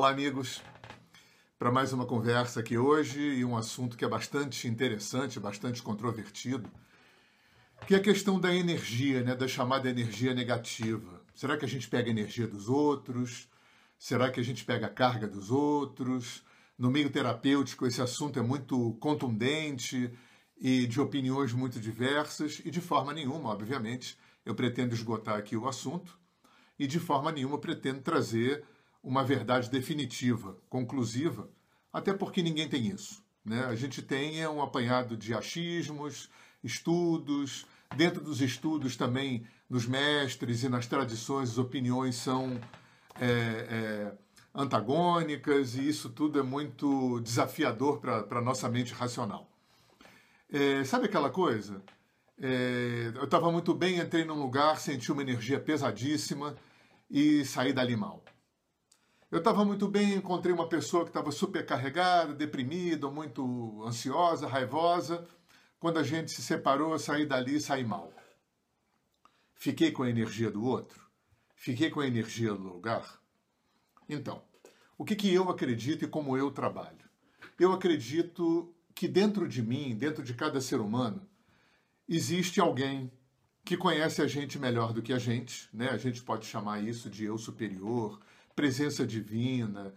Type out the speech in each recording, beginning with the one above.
Olá, amigos, para mais uma conversa aqui hoje e um assunto que é bastante interessante, bastante controvertido, que é a questão da energia, né, da chamada energia negativa. Será que a gente pega a energia dos outros? Será que a gente pega a carga dos outros? No meio terapêutico, esse assunto é muito contundente e de opiniões muito diversas, e de forma nenhuma, obviamente, eu pretendo esgotar aqui o assunto, e de forma nenhuma pretendo trazer uma verdade definitiva, conclusiva, até porque ninguém tem isso. Né? A gente tem um apanhado de achismos, estudos, dentro dos estudos também, nos mestres e nas tradições, as opiniões são é, é, antagônicas e isso tudo é muito desafiador para a nossa mente racional. É, sabe aquela coisa? É, eu estava muito bem, entrei num lugar, senti uma energia pesadíssima e saí dali mal. Eu estava muito bem, encontrei uma pessoa que estava super carregada, deprimida, muito ansiosa, raivosa. Quando a gente se separou, eu saí dali e saí mal. Fiquei com a energia do outro? Fiquei com a energia do lugar? Então, o que, que eu acredito e como eu trabalho? Eu acredito que dentro de mim, dentro de cada ser humano, existe alguém que conhece a gente melhor do que a gente, né? A gente pode chamar isso de eu superior, presença divina,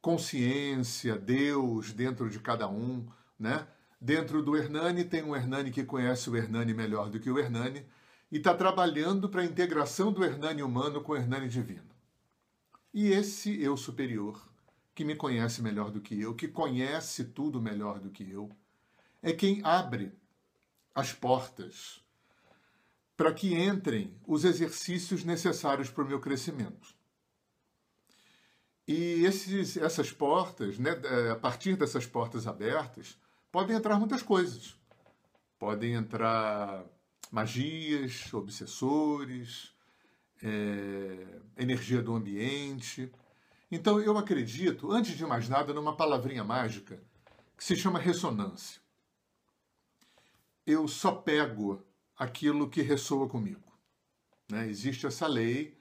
consciência, Deus dentro de cada um, né? Dentro do Hernani tem um Hernani que conhece o Hernani melhor do que o Hernani e está trabalhando para a integração do Hernani humano com o Hernani divino. E esse eu superior, que me conhece melhor do que eu, que conhece tudo melhor do que eu, é quem abre as portas para que entrem os exercícios necessários para o meu crescimento. E esses, essas portas, né, é, a partir dessas portas abertas, podem entrar muitas coisas. Podem entrar magias, obsessores, é, energia do ambiente. Então eu acredito, antes de mais nada, numa palavrinha mágica que se chama ressonância. Eu só pego aquilo que ressoa comigo. Né? Existe essa lei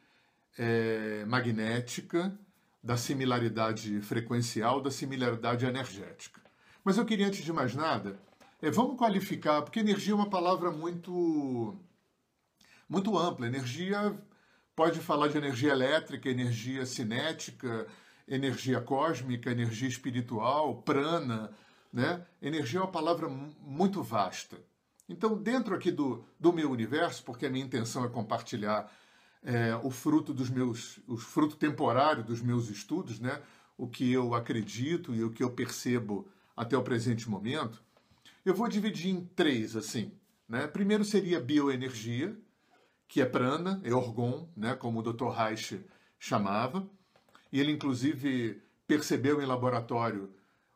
é, magnética da similaridade frequencial, da similaridade energética. Mas eu queria, antes de mais nada, é, vamos qualificar, porque energia é uma palavra muito, muito ampla. Energia pode falar de energia elétrica, energia cinética, energia cósmica, energia espiritual, prana. Né? Energia é uma palavra muito vasta. Então, dentro aqui do, do meu universo, porque a minha intenção é compartilhar é, o fruto dos meus, o fruto temporário dos meus estudos, né? o que eu acredito e o que eu percebo até o presente momento, eu vou dividir em três, assim. Né? Primeiro seria bioenergia, que é prana, é orgon, né? como o Dr. Reich chamava. E ele, inclusive, percebeu em laboratório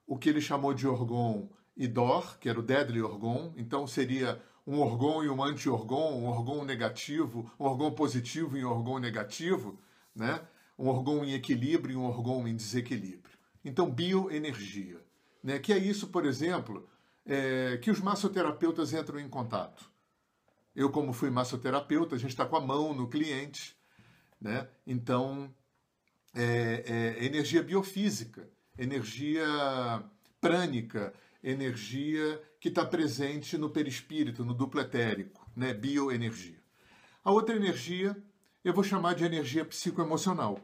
o que ele chamou de orgon e dor, que era o deadly orgon. Então, seria um orgão e um anti-orgão, um orgão negativo, um orgão positivo e um orgão negativo, né? um orgão em equilíbrio e um orgão em desequilíbrio. Então, bioenergia. Né? Que é isso, por exemplo, é, que os massoterapeutas entram em contato. Eu, como fui massoterapeuta, a gente está com a mão no cliente, né? então, é, é energia biofísica, energia prânica, energia que está presente no perispírito, no duplo etérico, né? bioenergia. A outra energia eu vou chamar de energia psicoemocional,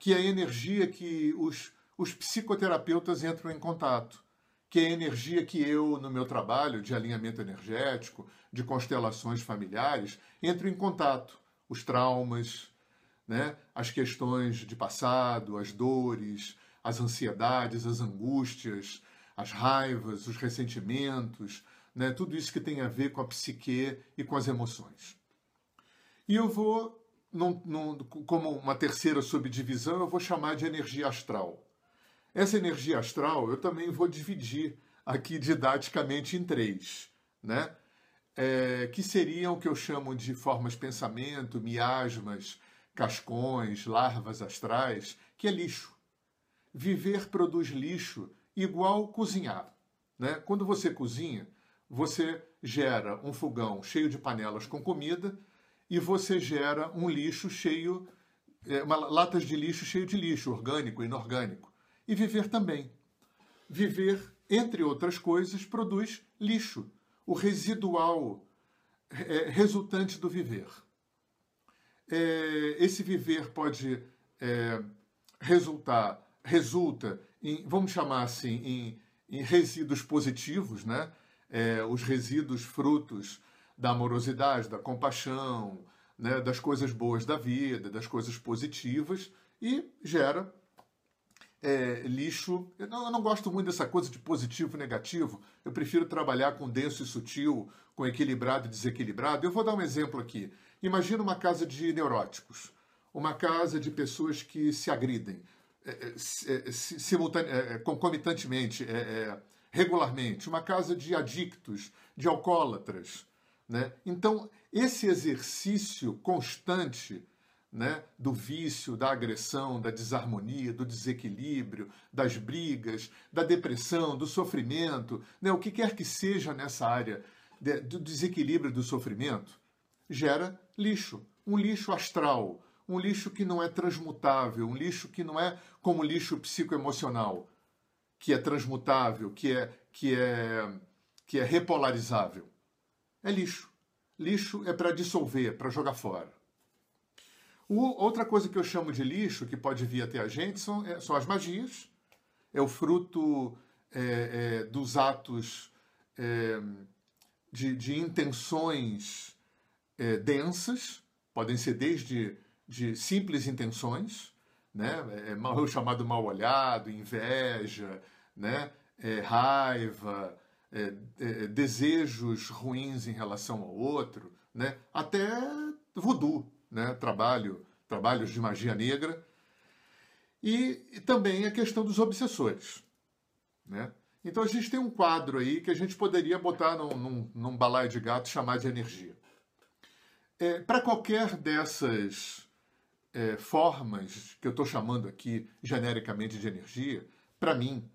que é a energia que os, os psicoterapeutas entram em contato, que é a energia que eu, no meu trabalho de alinhamento energético, de constelações familiares, entro em contato. Os traumas, né? as questões de passado, as dores, as ansiedades, as angústias, as raivas, os ressentimentos, né? tudo isso que tem a ver com a psique e com as emoções. E eu vou, num, num, como uma terceira subdivisão, eu vou chamar de energia astral. Essa energia astral eu também vou dividir aqui didaticamente em três, né? É, que seriam o que eu chamo de formas pensamento, miasmas, cascões, larvas astrais, que é lixo. Viver produz lixo igual cozinhar. Né? Quando você cozinha, você gera um fogão cheio de panelas com comida e você gera um lixo cheio é, uma, latas de lixo cheio de lixo, orgânico, inorgânico. E viver também. Viver, entre outras coisas, produz lixo, o residual é, resultante do viver. É, esse viver pode é, resultar, resulta em, vamos chamar assim, em, em resíduos positivos, né? É, os resíduos frutos da amorosidade, da compaixão, né, das coisas boas da vida, das coisas positivas, e gera é, lixo. Eu não, eu não, gosto muito dessa coisa de positivo e negativo. Eu prefiro trabalhar com denso e sutil, com equilibrado e desequilibrado. Eu vou dar um exemplo aqui. Imagina uma casa de neuróticos, uma casa de pessoas que se agridem é, é, é concomitantemente, regularmente, uma casa de adictos, de alcoólatras. Né? Então, esse exercício constante né, do vício, da agressão, da desarmonia, do desequilíbrio, das brigas, da depressão, do sofrimento, né, o que quer que seja nessa área de, do desequilíbrio do sofrimento, gera lixo, um lixo astral, um lixo que não é transmutável, um lixo que não é como lixo psicoemocional, que é transmutável, que é que é que é repolarizável. É lixo. Lixo é para dissolver, para jogar fora. O, outra coisa que eu chamo de lixo, que pode vir até a gente, são, é, são as magias. É o fruto é, é, dos atos é, de, de, intenções é, densas, podem ser desde de simples intenções, né? é, o chamado mal olhado, inveja, né? raiva, é, é, desejos ruins em relação ao outro, né? até voodoo, né? Trabalho, trabalhos de magia negra. E, e também a questão dos obsessores. Né? Então a gente tem um quadro aí que a gente poderia botar num, num, num balaio de gato chamar de energia. É, Para qualquer dessas é, formas que eu estou chamando aqui genericamente de energia, para mim,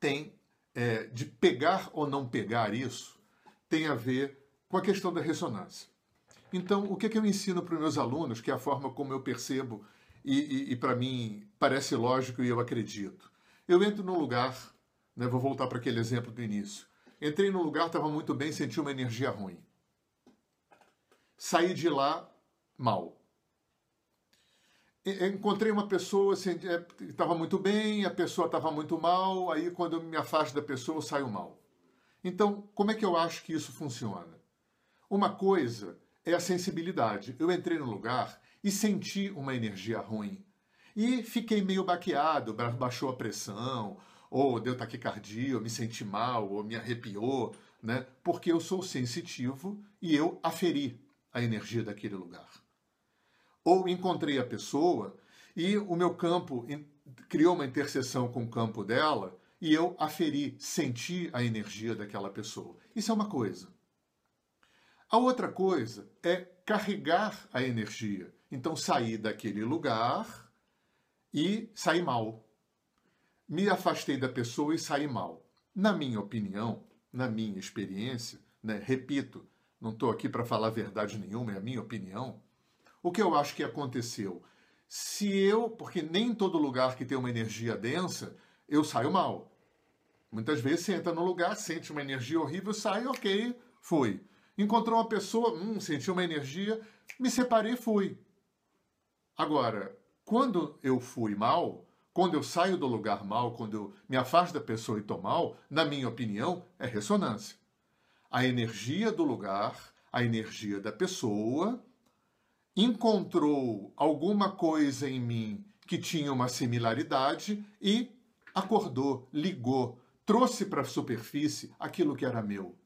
tem é, de pegar ou não pegar isso tem a ver com a questão da ressonância. Então, o que, é que eu ensino para os meus alunos, que é a forma como eu percebo e, e, e para mim parece lógico e eu acredito? Eu entro num lugar, né, vou voltar para aquele exemplo do início. Entrei num lugar, estava muito bem, senti uma energia ruim. Saí de lá mal encontrei uma pessoa, assim, estava é, muito bem, a pessoa estava muito mal, aí quando eu me afasto da pessoa, eu saio mal. Então, como é que eu acho que isso funciona? Uma coisa é a sensibilidade. Eu entrei no lugar e senti uma energia ruim. E fiquei meio baqueado, baixou a pressão, ou deu taquicardia, ou me senti mal, ou me arrepiou, né? Porque eu sou sensitivo e eu aferi a energia daquele lugar ou encontrei a pessoa e o meu campo criou uma interseção com o campo dela e eu aferi, senti a energia daquela pessoa. Isso é uma coisa. A outra coisa é carregar a energia. Então, sair daquele lugar e sair mal. Me afastei da pessoa e saí mal. Na minha opinião, na minha experiência, né, repito, não estou aqui para falar verdade nenhuma, é a minha opinião. O que eu acho que aconteceu? Se eu, porque nem todo lugar que tem uma energia densa, eu saio mal. Muitas vezes você entra no lugar, sente uma energia horrível, sai, ok, fui. Encontrou uma pessoa, hum, senti uma energia, me separei, fui. Agora, quando eu fui mal, quando eu saio do lugar mal, quando eu me afasto da pessoa e estou mal, na minha opinião, é ressonância. A energia do lugar, a energia da pessoa encontrou alguma coisa em mim que tinha uma similaridade e acordou, ligou, trouxe para a superfície aquilo que era meu.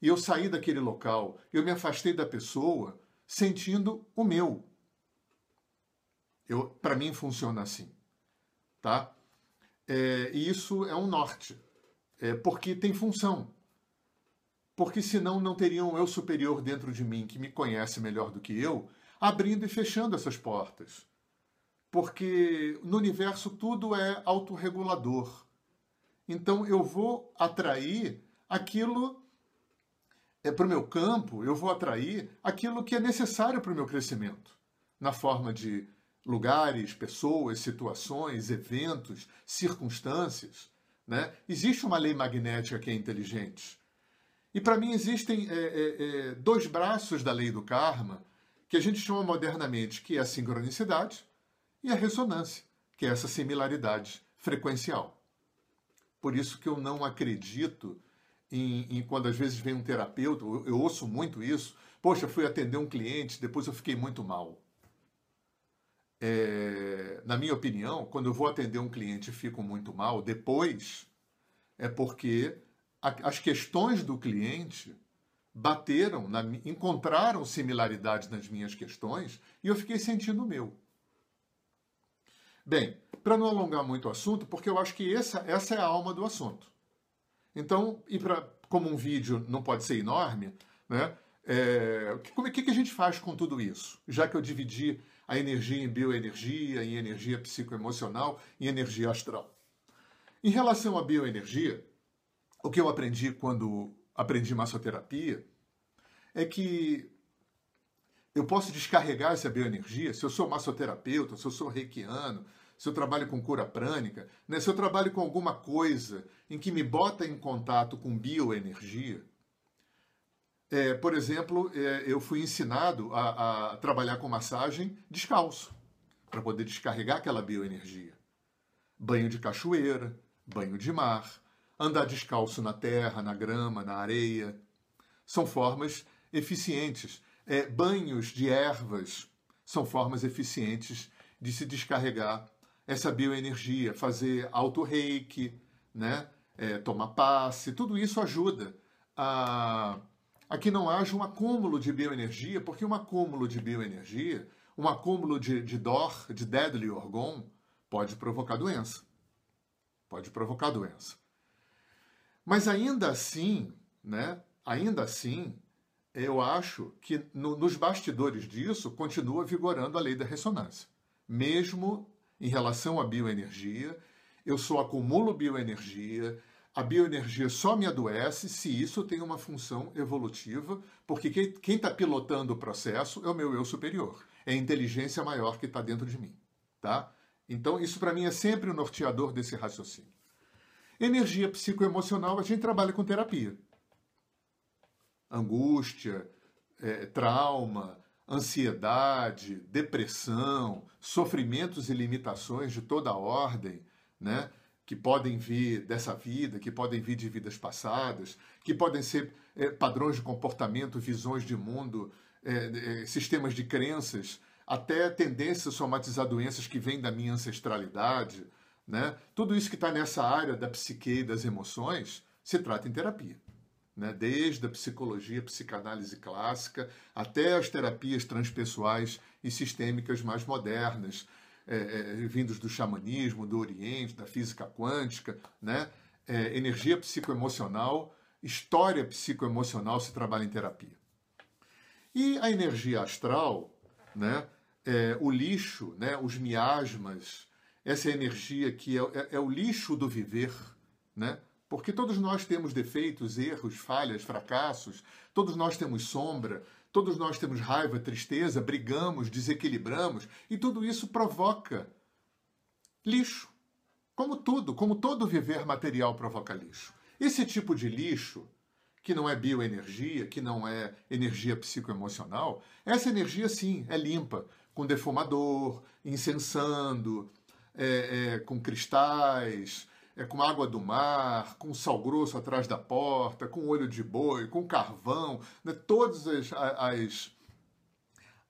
E eu saí daquele local, eu me afastei da pessoa sentindo o meu. Eu, para mim funciona assim, tá? É, e isso é um norte, é, porque tem função. Porque senão não teria um eu superior dentro de mim que me conhece melhor do que eu abrindo e fechando essas portas. Porque no universo tudo é autorregulador. Então eu vou atrair aquilo é para o meu campo, eu vou atrair aquilo que é necessário para o meu crescimento, na forma de lugares, pessoas, situações, eventos, circunstâncias. Né? Existe uma lei magnética que é inteligente. E para mim existem é, é, é, dois braços da lei do karma que a gente chama modernamente, que é a sincronicidade e a ressonância, que é essa similaridade frequencial. Por isso que eu não acredito em, em quando às vezes vem um terapeuta, eu, eu ouço muito isso, poxa, fui atender um cliente, depois eu fiquei muito mal. É, na minha opinião, quando eu vou atender um cliente e fico muito mal, depois é porque a, as questões do cliente bateram, na, encontraram similaridades nas minhas questões e eu fiquei sentindo o meu. Bem, para não alongar muito o assunto, porque eu acho que essa, essa é a alma do assunto. Então, e pra, como um vídeo não pode ser enorme, né? É, como é que, que a gente faz com tudo isso? Já que eu dividi a energia em bioenergia, em energia psicoemocional e energia astral. Em relação à bioenergia, o que eu aprendi quando aprendi massoterapia é que eu posso descarregar essa bioenergia, se eu sou massoterapeuta, se eu sou reikiano, se eu trabalho com cura prânica, né, se eu trabalho com alguma coisa em que me bota em contato com bioenergia, é, por exemplo, é, eu fui ensinado a, a trabalhar com massagem descalço, para poder descarregar aquela bioenergia. Banho de cachoeira, banho de mar, andar descalço na terra, na grama, na areia. São formas eficientes. É, banhos de ervas são formas eficientes de se descarregar essa bioenergia, fazer auto-reiki, né? É, tomar passe, tudo isso ajuda a a que não haja um acúmulo de bioenergia, porque um acúmulo de bioenergia, um acúmulo de, de DOR, de deadly orgon, pode provocar doença. Pode provocar doença. Mas ainda assim, né, ainda assim, eu acho que no, nos bastidores disso continua vigorando a lei da ressonância. Mesmo em relação à bioenergia, eu só acumulo bioenergia, a bioenergia só me adoece se isso tem uma função evolutiva, porque quem está pilotando o processo é o meu eu superior, é a inteligência maior que está dentro de mim, tá? Então isso para mim é sempre o norteador desse raciocínio. Energia psicoemocional a gente trabalha com terapia, angústia, é, trauma, ansiedade, depressão, sofrimentos e limitações de toda ordem, né? que podem vir dessa vida, que podem vir de vidas passadas, que podem ser é, padrões de comportamento, visões de mundo, é, é, sistemas de crenças, até tendências a somatizar doenças que vêm da minha ancestralidade. Né? Tudo isso que está nessa área da psique e das emoções se trata em terapia. Né? Desde a psicologia, psicanálise clássica, até as terapias transpessoais e sistêmicas mais modernas, é, é, vindos do xamanismo, do Oriente, da física quântica, né? É, energia psicoemocional, história psicoemocional se trabalha em terapia. E a energia astral, né? É, o lixo, né? os miasmas, essa energia que é, é, é o lixo do viver, né? Porque todos nós temos defeitos, erros, falhas, fracassos, todos nós temos sombra, Todos nós temos raiva, tristeza, brigamos, desequilibramos e tudo isso provoca lixo. Como tudo, como todo viver material provoca lixo. Esse tipo de lixo, que não é bioenergia, que não é energia psicoemocional, essa energia sim é limpa, com defumador, incensando, é, é, com cristais, é, com água do mar, com sal grosso atrás da porta, com olho de boi, com carvão, né? todas as, as,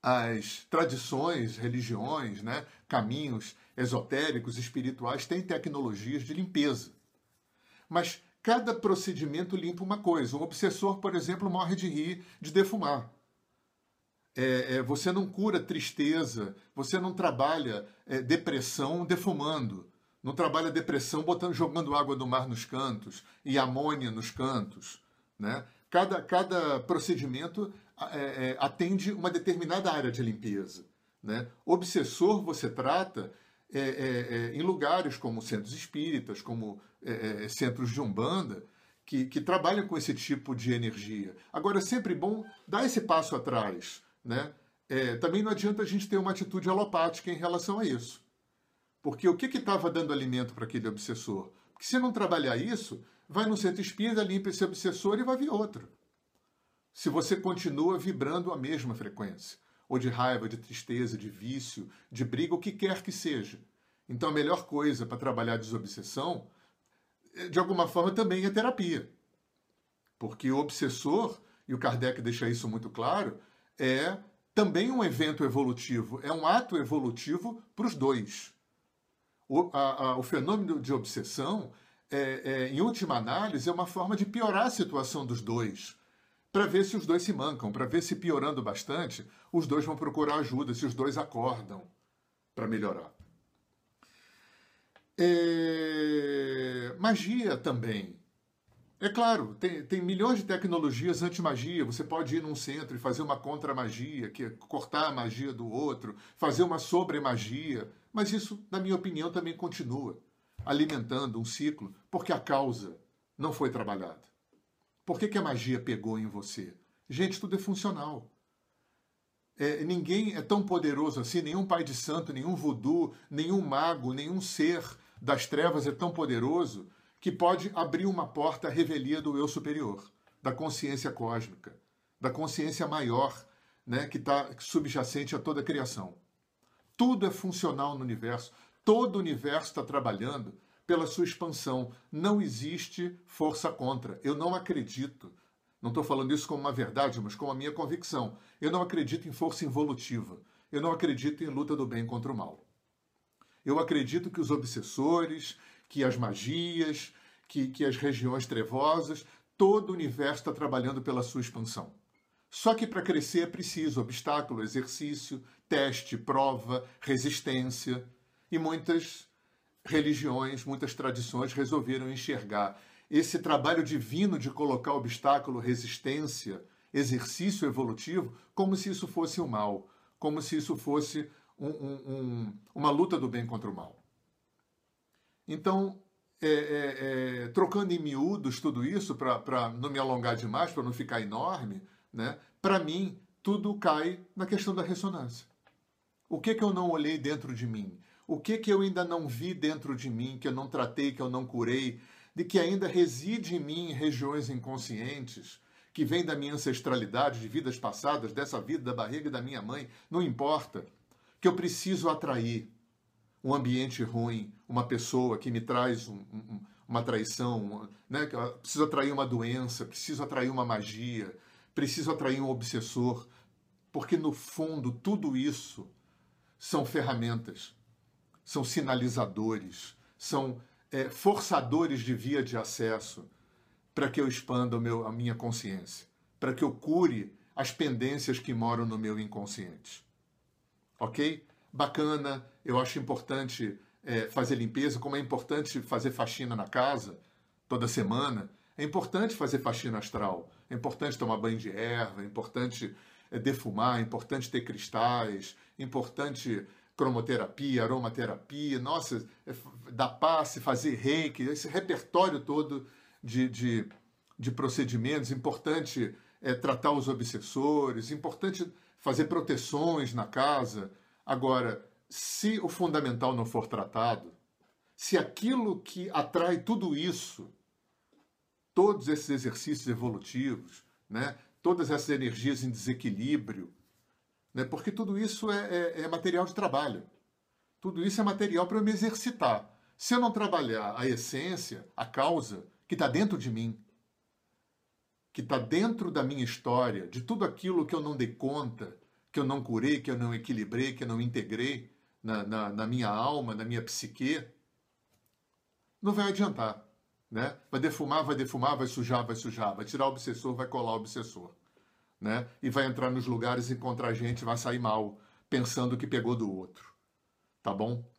as tradições, religiões, né? caminhos esotéricos, espirituais, têm tecnologias de limpeza. Mas cada procedimento limpa uma coisa. Um obsessor, por exemplo, morre de rir de defumar. É, é, você não cura tristeza, você não trabalha é, depressão defumando. Não trabalha depressão botando, jogando água do mar nos cantos e amônia nos cantos. Né? Cada, cada procedimento é, é, atende uma determinada área de limpeza. Né? Obsessor você trata é, em lugares como centros espíritas, como centros de umbanda, que, que trabalham com esse tipo de energia. Agora, é sempre bom dar esse passo atrás, né? é, também não adianta a gente ter uma atitude alopática em relação a isso. Porque o que estava dando alimento para aquele obsessor? Porque se não trabalhar isso, vai no centro espírita, limpa esse obsessor e vai vir outro. Se você continua vibrando a mesma frequência, ou de raiva, de tristeza, de vício, de briga, o que quer que seja. Então a melhor coisa para trabalhar desobsessão, é, de alguma forma, também é terapia. Porque o obsessor, e o Kardec deixa isso muito claro, é também um evento evolutivo, é um ato evolutivo para os dois. O, a, a, o, fenômeno de obsessão, é, é, em última análise, é uma forma de piorar a situação dos dois, para ver se os dois se mancam, para ver se piorando bastante, os dois vão procurar ajuda, se os dois acordam para melhorar. É, magia também. É claro, tem, tem milhões de tecnologias anti-magia. Você pode ir num centro e fazer uma contra-magia, que é cortar a magia do outro, fazer uma sobre-magia. Mas isso, na minha opinião, também continua alimentando um ciclo, porque a causa não foi trabalhada. Por que, que a magia pegou em você? Gente, tudo é funcional. É, ninguém é tão poderoso assim, nenhum pai de santo, nenhum voodoo, nenhum mago, nenhum ser das trevas é tão poderoso que pode abrir uma porta à revelia do eu superior, da consciência cósmica, da consciência maior, né, que está subjacente a toda a criação. Tudo é funcional no universo, todo o universo está trabalhando pela sua expansão. Não existe força contra. Eu não acredito. Não estou falando isso como uma verdade, mas como a minha convicção. Eu não acredito em força involutiva. Eu não acredito em luta do bem contra o mal. Eu acredito que os obsessores, que as magias, que, que as regiões trevosas, todo o universo está trabalhando pela sua expansão. Só que para crescer é preciso obstáculo, exercício, teste, prova, resistência. E muitas religiões, muitas tradições resolveram enxergar esse trabalho divino de colocar obstáculo, resistência, exercício evolutivo, como se isso fosse o mal, como se isso fosse um, um, um, uma luta do bem contra o mal. Então, é, é, é, trocando em miúdos tudo isso, para não me alongar demais, para não ficar enorme, né? para mim, tudo cai na questão da ressonância. O que, que eu não olhei dentro de mim? O que, que eu ainda não vi dentro de mim, que eu não tratei, que eu não curei, de que ainda reside em mim regiões inconscientes, que vem da minha ancestralidade, de vidas passadas, dessa vida da barriga da minha mãe, não importa, que eu preciso atrair um ambiente ruim, uma pessoa que me traz um, um, uma traição, né? preciso atrair uma doença, preciso atrair uma magia, preciso atrair um obsessor, porque no fundo tudo isso são ferramentas, são sinalizadores, são é, forçadores de via de acesso para que eu expanda meu, a minha consciência, para que eu cure as pendências que moram no meu inconsciente. Ok? Bacana, eu acho importante é, fazer limpeza, como é importante fazer faxina na casa toda semana. É importante fazer faxina astral, é importante tomar banho de erva, é importante é, defumar, é importante ter cristais, é importante cromoterapia, aromaterapia, nossa, é, dar passe, fazer reiki, esse repertório todo de, de, de procedimentos, importante é, tratar os obsessores, importante fazer proteções na casa, Agora, se o fundamental não for tratado, se aquilo que atrai tudo isso, todos esses exercícios evolutivos, né, todas essas energias em desequilíbrio, né, porque tudo isso é, é, é material de trabalho. Tudo isso é material para eu me exercitar. Se eu não trabalhar a essência, a causa que está dentro de mim, que está dentro da minha história, de tudo aquilo que eu não dei conta, que eu não curei, que eu não equilibrei, que eu não integrei na, na, na minha alma, na minha psique, não vai adiantar. Né? Vai defumar, vai defumar, vai sujar, vai sujar, vai tirar o obsessor, vai colar o obsessor. Né? E vai entrar nos lugares, encontrar gente, vai sair mal, pensando que pegou do outro. Tá bom?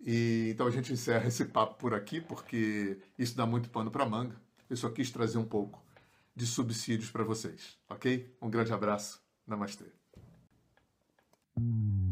E, então a gente encerra esse papo por aqui, porque isso dá muito pano para manga. Eu só quis trazer um pouco de subsídios para vocês, ok? Um grande abraço. Namastê. Mm-hmm.